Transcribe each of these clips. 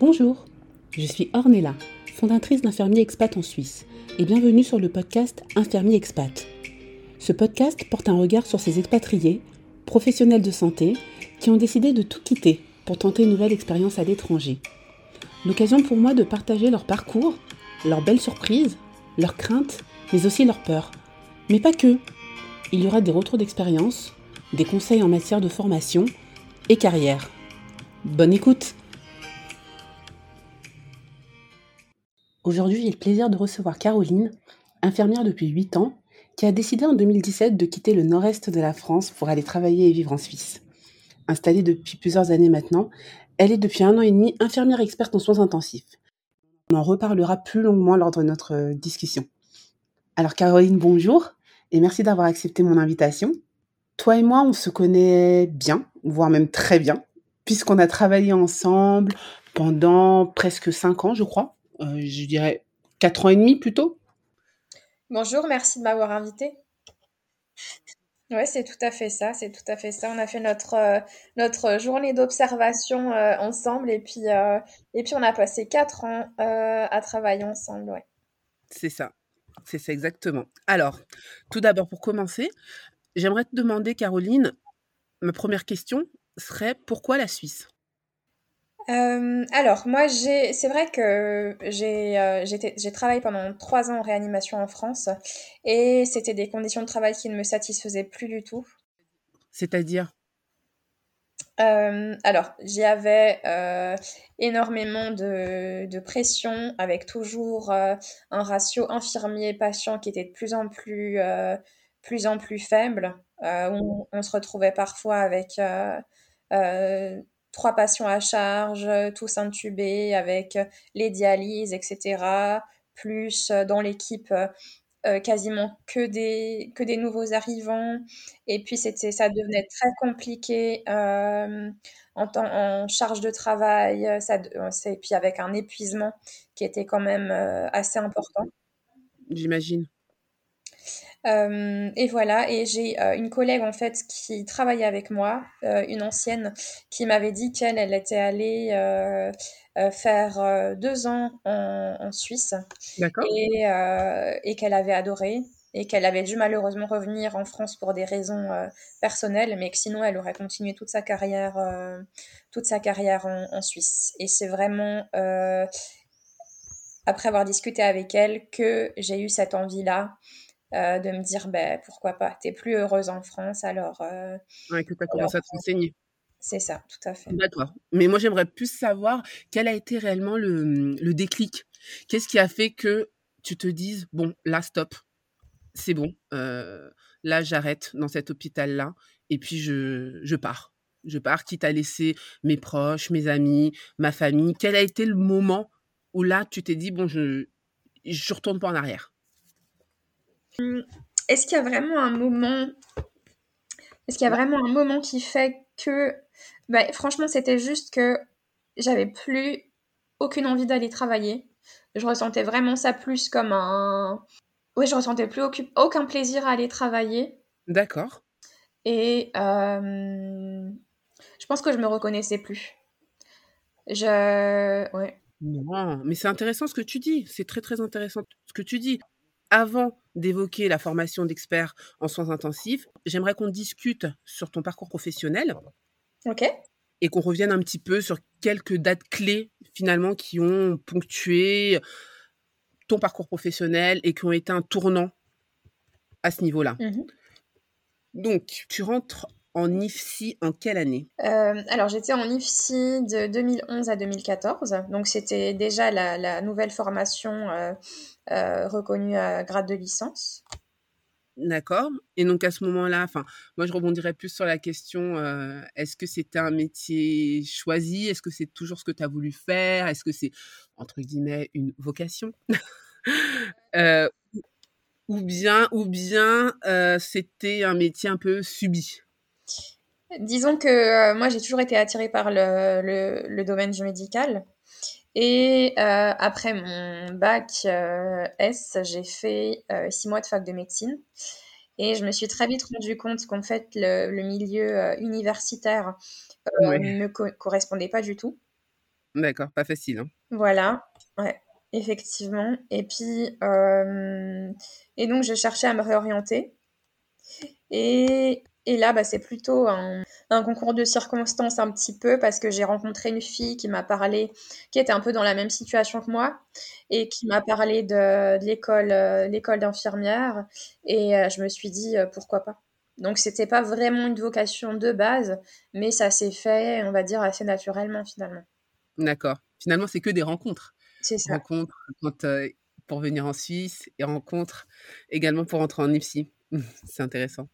Bonjour, je suis Ornella, fondatrice d'Infirmier Expat en Suisse, et bienvenue sur le podcast Infirmier Expat. Ce podcast porte un regard sur ces expatriés, professionnels de santé, qui ont décidé de tout quitter pour tenter une nouvelle expérience à l'étranger. L'occasion pour moi de partager leur parcours, leurs belles surprises, leurs craintes, mais aussi leurs peurs. Mais pas que. Il y aura des retours d'expérience, des conseils en matière de formation et carrière. Bonne écoute Aujourd'hui, j'ai le plaisir de recevoir Caroline, infirmière depuis 8 ans, qui a décidé en 2017 de quitter le nord-est de la France pour aller travailler et vivre en Suisse. Installée depuis plusieurs années maintenant, elle est depuis un an et demi infirmière experte en soins intensifs. On en reparlera plus longuement lors de notre euh, discussion. Alors Caroline, bonjour et merci d'avoir accepté mon invitation. Toi et moi, on se connaît bien, voire même très bien, puisqu'on a travaillé ensemble pendant presque 5 ans, je crois. Euh, je dirais quatre ans et demi plutôt. Bonjour, merci de m'avoir invité. Oui, c'est tout à fait ça, c'est tout à fait ça. On a fait notre, euh, notre journée d'observation euh, ensemble et puis, et puis on a passé quatre ans à travailler ensemble. Ouais. C'est ça, c'est ça exactement. Alors, tout d'abord pour commencer, j'aimerais te demander, Caroline, ma première question serait pourquoi la Suisse? Euh, alors, moi, j'ai, c'est vrai que j'ai, euh, j'ai travaillé pendant trois ans en réanimation en France et c'était des conditions de travail qui ne me satisfaisaient plus du tout. C'est-à-dire? Euh, alors, j'y avais énormément de, de, pression avec toujours un ratio infirmier-patient qui était de plus en plus, plus, en plus faible. On, on, se retrouvait parfois avec trois patients à charge, euh, tous intubés avec euh, les dialyses, etc. Plus euh, dans l'équipe quasiment que des, que des nouveaux arrivants. Et puis, c'était, ça devenait très compliqué en, en, charge de travail, ça, et puis avec un épuisement qui était quand même assez important. J'imagine. Euh, et voilà, et j'ai euh, une collègue en fait qui travaillait avec moi, euh, une ancienne, qui m'avait dit qu'elle, elle était allée faire deux ans en, Suisse et, et qu'elle avait adoré et qu'elle avait dû malheureusement revenir en France pour des raisons personnelles, mais que sinon elle aurait continué toute sa carrière, toute sa carrière en, en Suisse. Et c'est vraiment après avoir discuté avec elle que j'ai eu cette envie-là euh, de me dire ben, pourquoi pas, t'es plus heureuse en France, alors. Euh, ouais, que tu as commencé à te renseigner. C'est ça, tout à fait. D'accord. Mais moi, j'aimerais plus savoir quel a été réellement le, le déclic. Qu'est-ce qui a fait que tu te dises, bon, là, stop, c'est bon, euh, là, j'arrête dans cet hôpital-là, et puis je, je pars. Je pars, quitte à laisser mes proches, mes amis, ma famille. Quel a été le moment où là, tu t'es dit, bon, je ne retourne pas en arrière? Est-ce qu'il y a vraiment un moment Est-ce qu'il y a vraiment un moment qui fait que bah, franchement, c'était juste que j'avais plus aucune envie d'aller travailler. Je ressentais vraiment ça plus comme un oui, je ressentais plus aucun plaisir à aller travailler. D'accord. Et euh, je pense que je me reconnaissais plus. Je. Ouais. Non, mais c'est intéressant ce que tu dis. C'est très, très intéressant ce que tu dis avant d'évoquer la formation d'expert en soins intensifs, j'aimerais qu'on discute sur ton parcours professionnel. OK. Et qu'on revienne un petit peu sur quelques dates clés finalement qui ont ponctué ton parcours professionnel et qui ont été un tournant à ce niveau-là. Mmh Donc, tu rentres en IFSI en quelle année? Euh, Alors, j'étais en IFSI de 2011 à 2014. Donc, c'était déjà la, nouvelle formation euh, euh, reconnue à grade de licence. D'accord. Et donc, à ce moment-là, enfin, moi, je rebondirais plus sur la question est-ce que c'était un métier choisi? Est-ce que c'est toujours ce que tu as voulu faire? Est-ce que c'est, entre guillemets, une vocation? Ou bien, ou bien c'était un métier un peu subi? Disons que euh, moi, j'ai toujours été attirée par le, le, domaine du médical. Et euh, après mon bac euh, S, j'ai fait six mois de fac de médecine. Et je me suis très vite rendu compte qu'en fait, le, milieu universitaire ne me correspondait pas du tout. D'accord, pas facile. Hein. Voilà, ouais, effectivement. Et puis, et donc, je cherchais à me réorienter. Et, et là, bah, c'est plutôt un, un, concours de circonstances un petit peu parce que j'ai rencontré une fille qui m'a parlé, qui était un peu dans la même situation que moi et qui m'a parlé de, de l'école, euh, l'école d'infirmière. Et euh, je me suis dit, euh, pourquoi pas donc c'était pas vraiment une vocation de base, mais ça s'est fait, on va dire, assez naturellement finalement. D'accord. Finalement, c'est que des rencontres. C'est ça. Rencontres quand, pour venir en Suisse et rencontres également pour entrer en IPSI. c'est intéressant.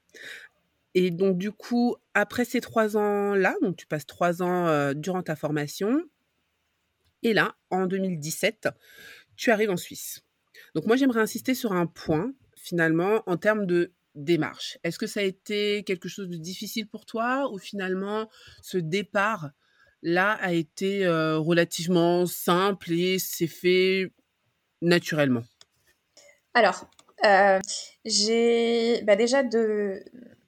Et donc, du coup, après ces trois ans-là, donc tu passes trois ans durant ta formation, et là, en 2017, tu arrives en Suisse. Donc, moi, j'aimerais insister sur un point, finalement, en termes de démarche. Est-ce que ça a été quelque chose de difficile pour toi ou finalement ce départ là a été relativement simple et s'est fait naturellement? Alors, euh, j'ai bah déjà de.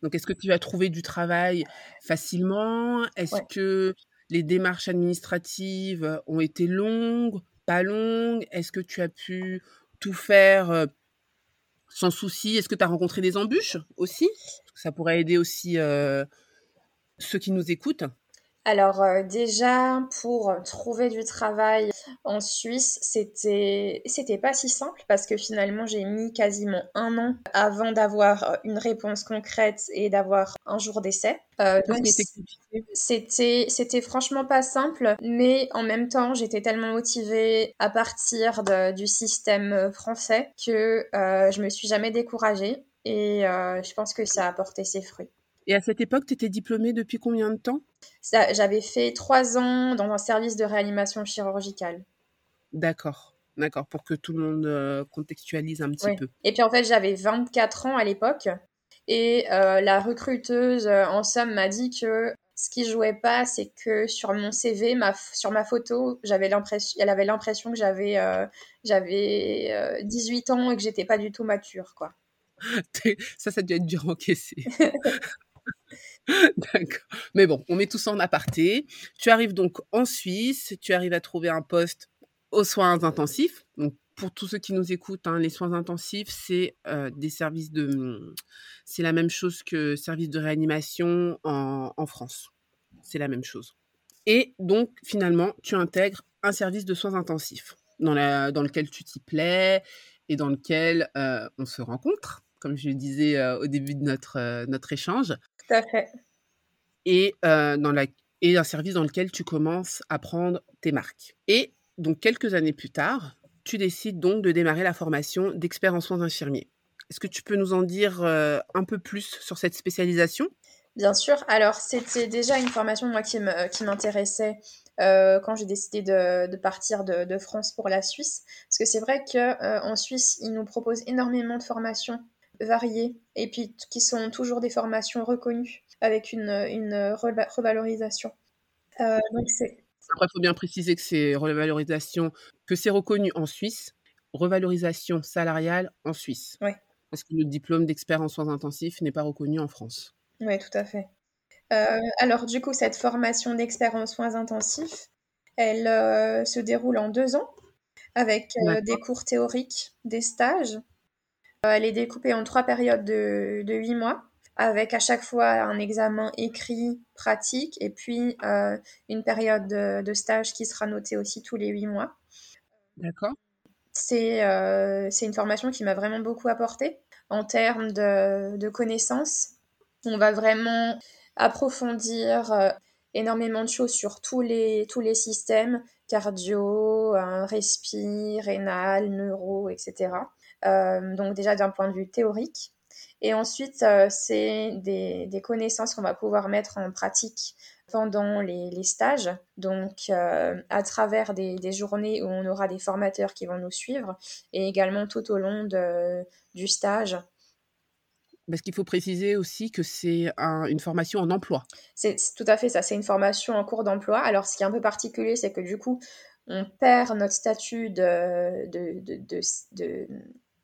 Donc, est-ce que tu as trouvé du travail facilement? Est-ce Ouais. que les démarches administratives ont été longues, pas longues? Est-ce que tu as pu tout faire euh, sans souci? Est-ce que tu as rencontré des embûches aussi? Ça pourrait aider aussi euh, ceux qui nous écoutent. Alors euh, déjà pour trouver du travail en Suisse, c'était c'était pas si simple parce que finalement j'ai mis quasiment un an avant d'avoir une réponse concrète et d'avoir un jour d'essai. Euh, donc c'était c'était franchement pas simple, mais en même temps j'étais tellement motivée à partir de- du système français que euh, je me suis jamais découragée et euh, je pense que ça a porté ses fruits. Et à cette époque, tu étais diplômée depuis combien de temps? J'avais fait trois ans dans un service de réanimation chirurgicale. D'accord, d'accord, pour que tout le monde euh, contextualise un petit Oui. peu. Et puis en fait, j'avais 24 ans à l'époque. Et euh, la recruteuse, euh, en somme, m'a dit que ce qui jouait pas, c'est que sur mon CV, ma, sur ma photo, j'avais l'impression, elle avait l'impression que j'avais euh, j'avais euh, 18 ans et que j'étais pas du tout mature, quoi. Ça, ça a dû être dur à encaisser. D'accord. Mais bon, on met tout ça en aparté. Tu arrives donc en Suisse, tu arrives à trouver un poste aux soins intensifs. Donc, pour tous ceux qui nous écoutent, hein, les soins intensifs, c'est euh, des services de... C'est la même chose que service de réanimation en, France. C'est la même chose. Et donc, finalement, tu intègres un service de soins intensifs dans, la, dans lequel tu t'y plais et dans lequel euh, on se rencontre, comme je le disais euh, au début de notre, notre échange Tout à fait. et, euh, dans la, et un service dans lequel tu commences à prendre tes marques. Et donc, quelques années plus tard, tu décides donc de démarrer la formation d'expert en soins infirmiers. Est-ce que tu peux nous en dire euh, un peu plus sur cette spécialisation? Bien sûr. Alors, c'était déjà une formation, moi, qui m'intéressait euh, quand j'ai décidé de, de partir de, de France pour la Suisse. Parce que c'est vrai qu'en Suisse, ils nous proposent énormément de formations variées et puis qui sont toujours des formations reconnues avec une, une reva- revalorisation. Euh, donc, c'est Après, il faut bien préciser que c'est revalorisation, que c'est reconnu en Suisse, revalorisation salariale en Suisse. Parce que le diplôme d'expert en soins intensifs n'est pas reconnu en France. Oui, tout à fait. Euh, alors, du coup, cette formation d'expert en soins intensifs, elle euh, se déroule en deux ans avec euh, des cours théoriques, des stages. Euh, elle est découpée en trois périodes de, de huit mois, avec à chaque fois un examen écrit, pratique, et puis euh, une période de, de stage qui sera notée aussi tous les huit mois. D'accord C'est euh, une formation qui m'a vraiment beaucoup apporté en termes de, de connaissances. On va vraiment approfondir euh, énormément de choses sur tous les, tous les systèmes, cardio, respi, rénal, neuro, etc. Euh, donc déjà d'un point de vue théorique. Et ensuite, euh, c'est des, des connaissances qu'on va pouvoir mettre en pratique pendant les, les stages, donc euh, à travers des, des journées où on aura des formateurs qui vont nous suivre, et également tout au long de, du stage. Parce qu'il faut préciser aussi que c'est un- une formation en emploi. C'est c'est tout à fait ça, c'est une formation en cours d'emploi. Alors, ce qui est un peu particulier, c'est que du coup, on perd notre statut de, de, de, de,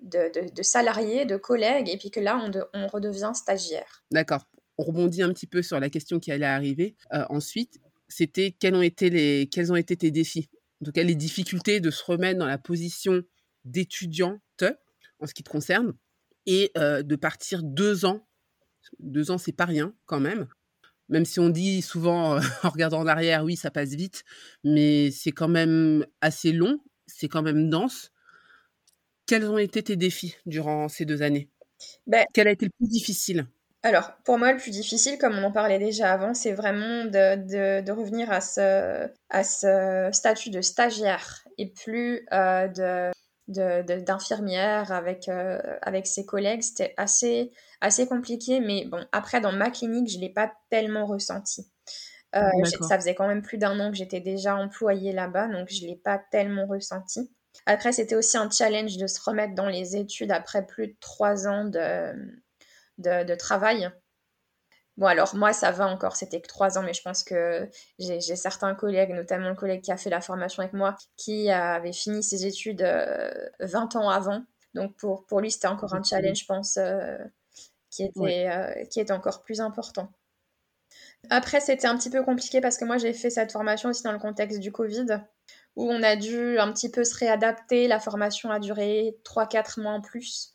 de, de- de- de salarié, de collègue, et puis que là, on, de- on redevient stagiaire. D'accord. On rebondit un petit peu sur la question qui allait arriver euh, ensuite. c'était quels ont été les quels ont été tes défis? Donc les difficultés de se remettre dans la position d'étudiante en ce qui te concerne et de partir deux ans. Deux ans, c'est pas rien quand même. Même si on dit souvent en regardant en arrière, oui, ça passe vite, mais c'est quand même assez long, c'est quand même dense. Quels ont été tes défis durant ces deux années? Ben, Quel a été le plus difficile? Alors, pour moi, le plus difficile, comme on en parlait déjà avant, c'est vraiment de, de, revenir à ce, à ce statut de stagiaire et plus euh, de d'infirmière avec, euh, avec ses collègues. C'était assez, assez compliqué, mais bon, après, dans ma clinique, je ne l'ai pas tellement ressenti. Euh, ça faisait quand même plus d'un an que j'étais déjà employée là-bas, donc je ne l'ai pas tellement ressenti. Après, c'était aussi un challenge de se remettre dans les études après plus de trois ans de, de, travail. Bon, alors moi, ça va encore, c'était que trois ans, mais je pense que j'ai certains collègues, notamment le collègue qui a fait la formation avec moi, qui avait fini ses études 20 euh, ans avant. Donc pour, pour lui, c'était encore un challenge, je pense, euh, qui, était, euh, qui était encore plus important. Après, c'était un petit peu compliqué parce que moi, j'ai fait cette formation aussi dans le contexte du Covid, où on a dû un petit peu se réadapter. La formation a duré 3-4 mois en plus.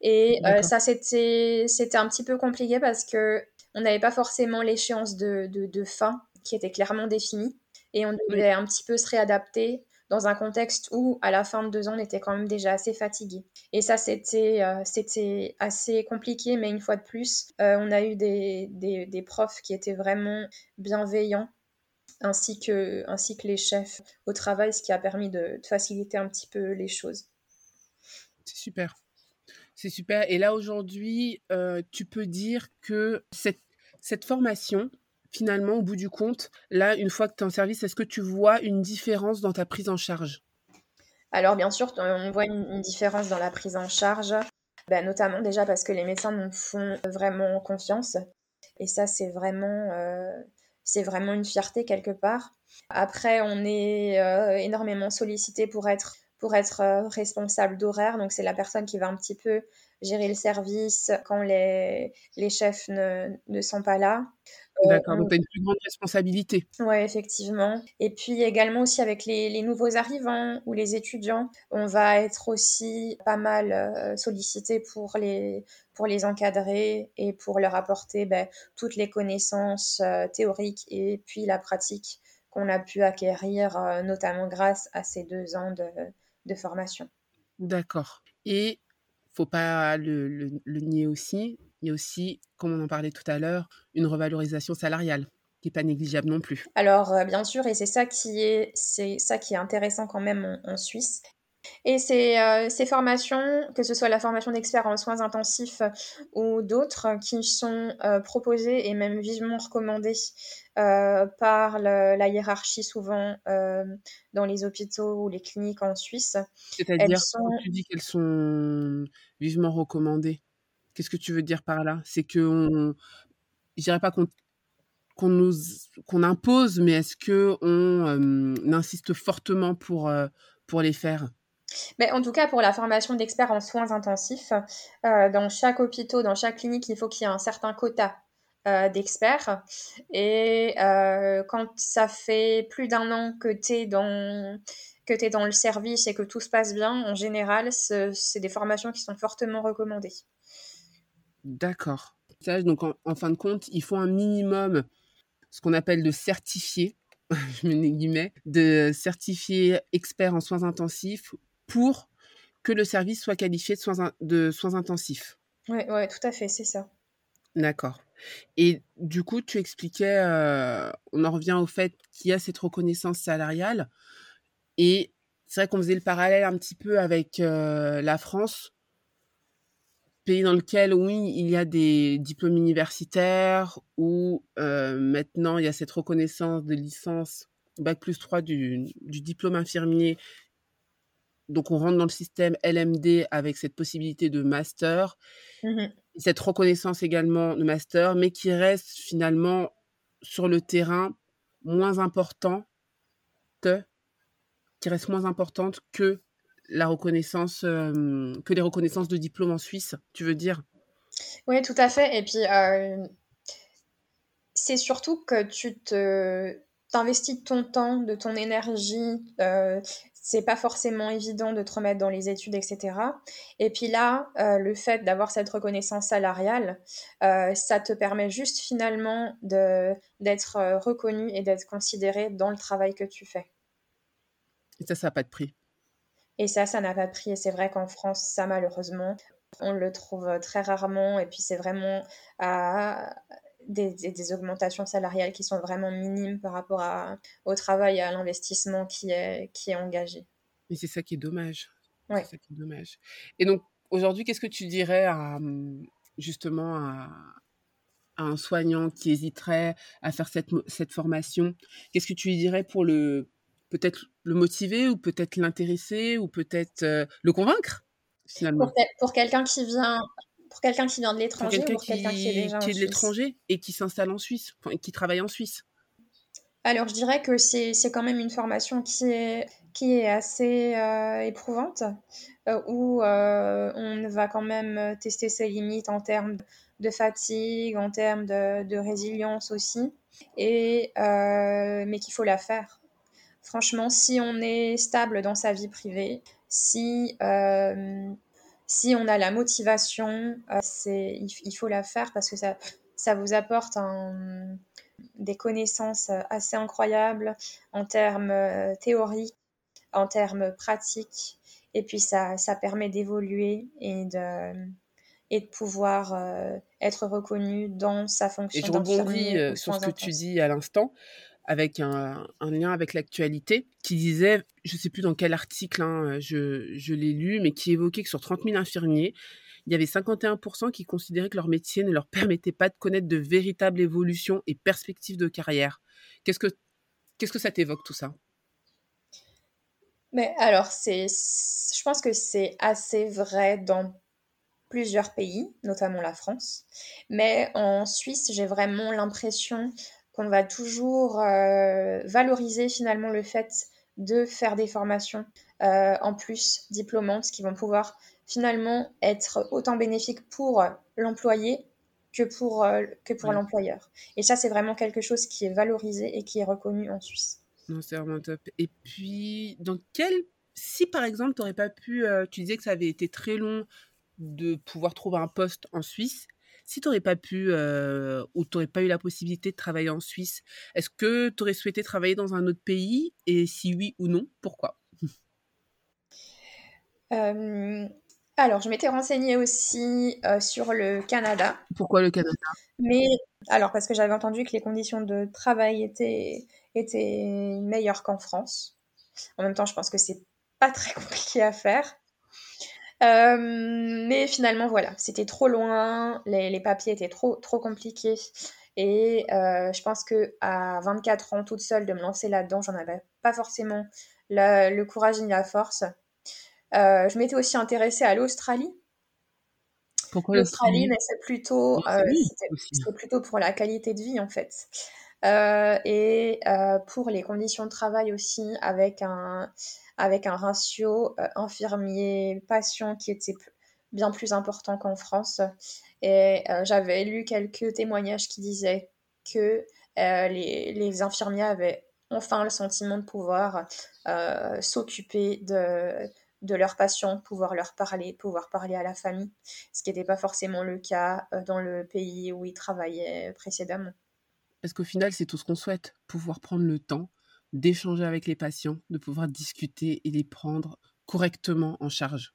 Et euh, ça, c'était un petit peu compliqué parce que on n'avait pas forcément l'échéance de, de, fin qui était clairement définie. Et on devait un petit peu se réadapter dans un contexte où, à la fin de deux ans, on était quand même déjà assez fatigué. Et ça, c'était euh, c'était assez compliqué, mais une fois de plus, euh, on a eu des, des, des, profs qui étaient vraiment bienveillants, ainsi que, ainsi que les chefs au travail, ce qui a permis de, de faciliter un petit peu les choses. C'est super. C'est super. Et là, aujourd'hui, euh, tu peux dire que cette, cette formation, finalement, au bout du compte, là, une fois que tu es en service, est-ce que tu vois une différence dans ta prise en charge? Alors, bien sûr, on voit une, différence dans la prise en charge, ben, notamment déjà parce que les médecins nous font vraiment confiance. Et ça, c'est vraiment, euh, c'est vraiment une fierté quelque part. Après, on est euh, énormément sollicité pour être pour être euh, responsable d'horaire. Donc, c'est la personne qui va un petit peu gérer le service quand les, les chefs ne, ne sont pas là. Euh, D'accord, donc tu as une plus grande responsabilité. Oui, effectivement. Et puis également aussi avec les, les, nouveaux arrivants ou les étudiants, on va être aussi pas mal euh, sollicité pour les, pour les encadrer et pour leur apporter ben, toutes les connaissances théoriques et puis la pratique qu'on a pu acquérir, notamment grâce à ces deux ans de, de formation. D'accord. Et faut pas le, le, nier aussi, il y a aussi, comme on en parlait tout à l'heure, une revalorisation salariale qui n'est pas négligeable non plus. Alors euh, bien sûr, et c'est ça qui est, c'est ça qui est intéressant quand même en, Suisse. Et ces, euh, ces, formations, que ce soit la formation d'expert en soins intensifs ou d'autres, qui sont euh, proposées et même vivement recommandées euh, par la hiérarchie souvent euh, dans les hôpitaux ou les cliniques en Suisse. C'est-à-dire, sont... tu dis qu'elles sont vivement recommandées, qu'est-ce que tu veux dire par là? C'est que on... je dirais pas qu'on qu'on nous qu'on impose, mais est-ce que on euh, insiste fortement pour pour les faire? Mais en tout cas, pour la formation d'experts en soins intensifs, dans chaque hôpital, dans chaque clinique, il faut qu'il y ait un certain quota euh, d'experts. Et euh, quand ça fait plus d'un an que tu es dans que tu es dans le service et que tout se passe bien, en général, c'est des formations qui sont fortement recommandées. D'accord. Donc, en, fin de compte, il faut un minimum, ce qu'on appelle de certifié, je mets guillemets, de certifié expert en soins intensifs pour que le service soit qualifié de soins, de soins intensifs. Oui, ouais, tout à fait, c'est ça. D'accord. Et du coup, tu expliquais, on en revient au fait qu'il y a cette reconnaissance salariale. Et c'est vrai qu'on faisait le parallèle un petit peu avec la France, pays dans lequel, oui, il y a des diplômes universitaires, où maintenant il y a cette reconnaissance de licence Bac plus 3 du, du diplôme infirmier. Donc on rentre dans le système LMD avec cette possibilité de master. Mmh cette reconnaissance également de master, mais qui reste finalement sur le terrain moins importante, qui reste moins importante que la reconnaissance, euh, que les reconnaissances de diplôme en Suisse, tu veux dire? Oui, tout à fait. Et puis, euh, c'est surtout que tu te t'investis de ton temps, de ton énergie, euh, c'est pas forcément évident de te remettre dans les études, etc. Et puis là, euh, le fait d'avoir cette reconnaissance salariale, euh, ça te permet juste finalement d'être euh, reconnu et d'être considéré dans le travail que tu fais. Et ça, ça n'a pas de prix. Et ça, ça n'a pas de prix. Et c'est vrai qu'en France, ça malheureusement, on le trouve très rarement. Et puis c'est vraiment à, des, augmentations salariales qui sont vraiment minimes par rapport à, au travail et à l'investissement qui est, qui est engagé. Mais c'est ça qui est dommage. C'est ça qui est dommage. Et donc, aujourd'hui, qu'est-ce que tu dirais à, justement à, un soignant qui hésiterait à faire cette, cette formation? Qu'est-ce que tu lui dirais pour le peut-être le motiver ou peut-être l'intéresser ou peut-être euh, le convaincre finalement? Pour, pour quelqu'un qui vient pour quelqu'un qui vient de l'étranger ou pour quelqu'un qui, est déjà qui est de l'étranger et qui s'installe en Suisse, et qui travaille en Suisse Alors, je dirais que c'est quand même une formation qui est, qui est assez euh, éprouvante, euh, où euh, on va quand même tester ses limites en termes de fatigue, en termes de, de résilience aussi, et, mais qu'il faut la faire. Franchement, si on est stable dans sa vie privée, si si on a la motivation, euh, c'est, il, faut la faire parce que ça, ça vous apporte des connaissances euh, assez incroyables en termes euh, théoriques, en termes pratiques, et puis ça, ça permet d'évoluer et de, et de pouvoir être reconnu dans sa fonction. Et je rebondis sur ce que tu dis à l'instant avec un, lien avec l'actualité qui disait, je ne sais plus dans quel article, hein, je, l'ai lu, mais qui évoquait que sur 30 000 infirmiers, il y avait 51% qui considéraient que leur métier ne leur permettait pas de connaître de véritables évolutions et perspectives de carrière. Qu'est-ce que, que ça t'évoque tout ça? Mais alors, je pense que c'est assez vrai dans plusieurs pays, notamment la France. Mais en Suisse, j'ai vraiment l'impression qu'on va toujours euh, valoriser finalement le fait de faire des formations euh, en plus diplômantes qui vont pouvoir finalement être autant bénéfiques pour l'employé que pour, euh, que pour l'employeur. Et ça, c'est vraiment quelque chose qui est valorisé et qui est reconnu en Suisse. Non, c'est vraiment top. Et puis, dans quel... Si par exemple, tu n'aurais pas pu... tu disais que ça avait été très long de pouvoir trouver un poste en Suisse. Si tu n'aurais pas pu euh, ou tu n'aurais pas eu la possibilité de travailler en Suisse, est-ce que tu aurais souhaité travailler dans un autre pays? Et si oui ou non, pourquoi? Euh, Alors, je m'étais renseignée aussi euh, sur le Canada. Pourquoi le Canada? Mais alors, parce que j'avais entendu que les conditions de travail étaient, étaient meilleures qu'en France. En même temps, je pense que c'est pas très compliqué à faire. Euh, mais finalement, voilà, c'était trop loin, les, les, papiers étaient trop, trop compliqués. Et euh, je pense que à 24 ans, toute seule, de me lancer là-dedans, j'en avais pas forcément le courage ni la force. Euh, je m'étais aussi intéressée à l'Australie. Pourquoi l'Australie Mais c'est plutôt, euh, plutôt pour la qualité de vie en fait. Et pour les conditions de travail aussi, avec un, avec un ratio euh, infirmier-patient qui était bien plus important qu'en France. Et euh, j'avais lu quelques témoignages qui disaient que euh, les, les, infirmiers avaient enfin le sentiment de pouvoir s'occuper de, de leurs patients, pouvoir leur parler, pouvoir parler à la famille, ce qui n'était pas forcément le cas dans le pays où ils travaillaient précédemment. Parce qu'au final, c'est tout ce qu'on souhaite, pouvoir prendre le temps d'échanger avec les patients, de pouvoir discuter et les prendre correctement en charge.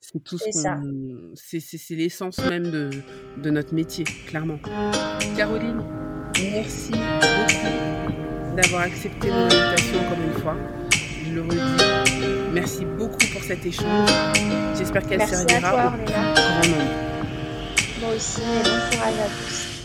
C'est tout ce qu'on. C'est l'essence même de, de, notre métier, clairement. Caroline, merci beaucoup d'avoir accepté mon invitation encore une fois. Je le redis. Merci beaucoup pour cet échange. J'espère qu'elle servira à toi, au grand nombre. Moi aussi, et bon courage à tous.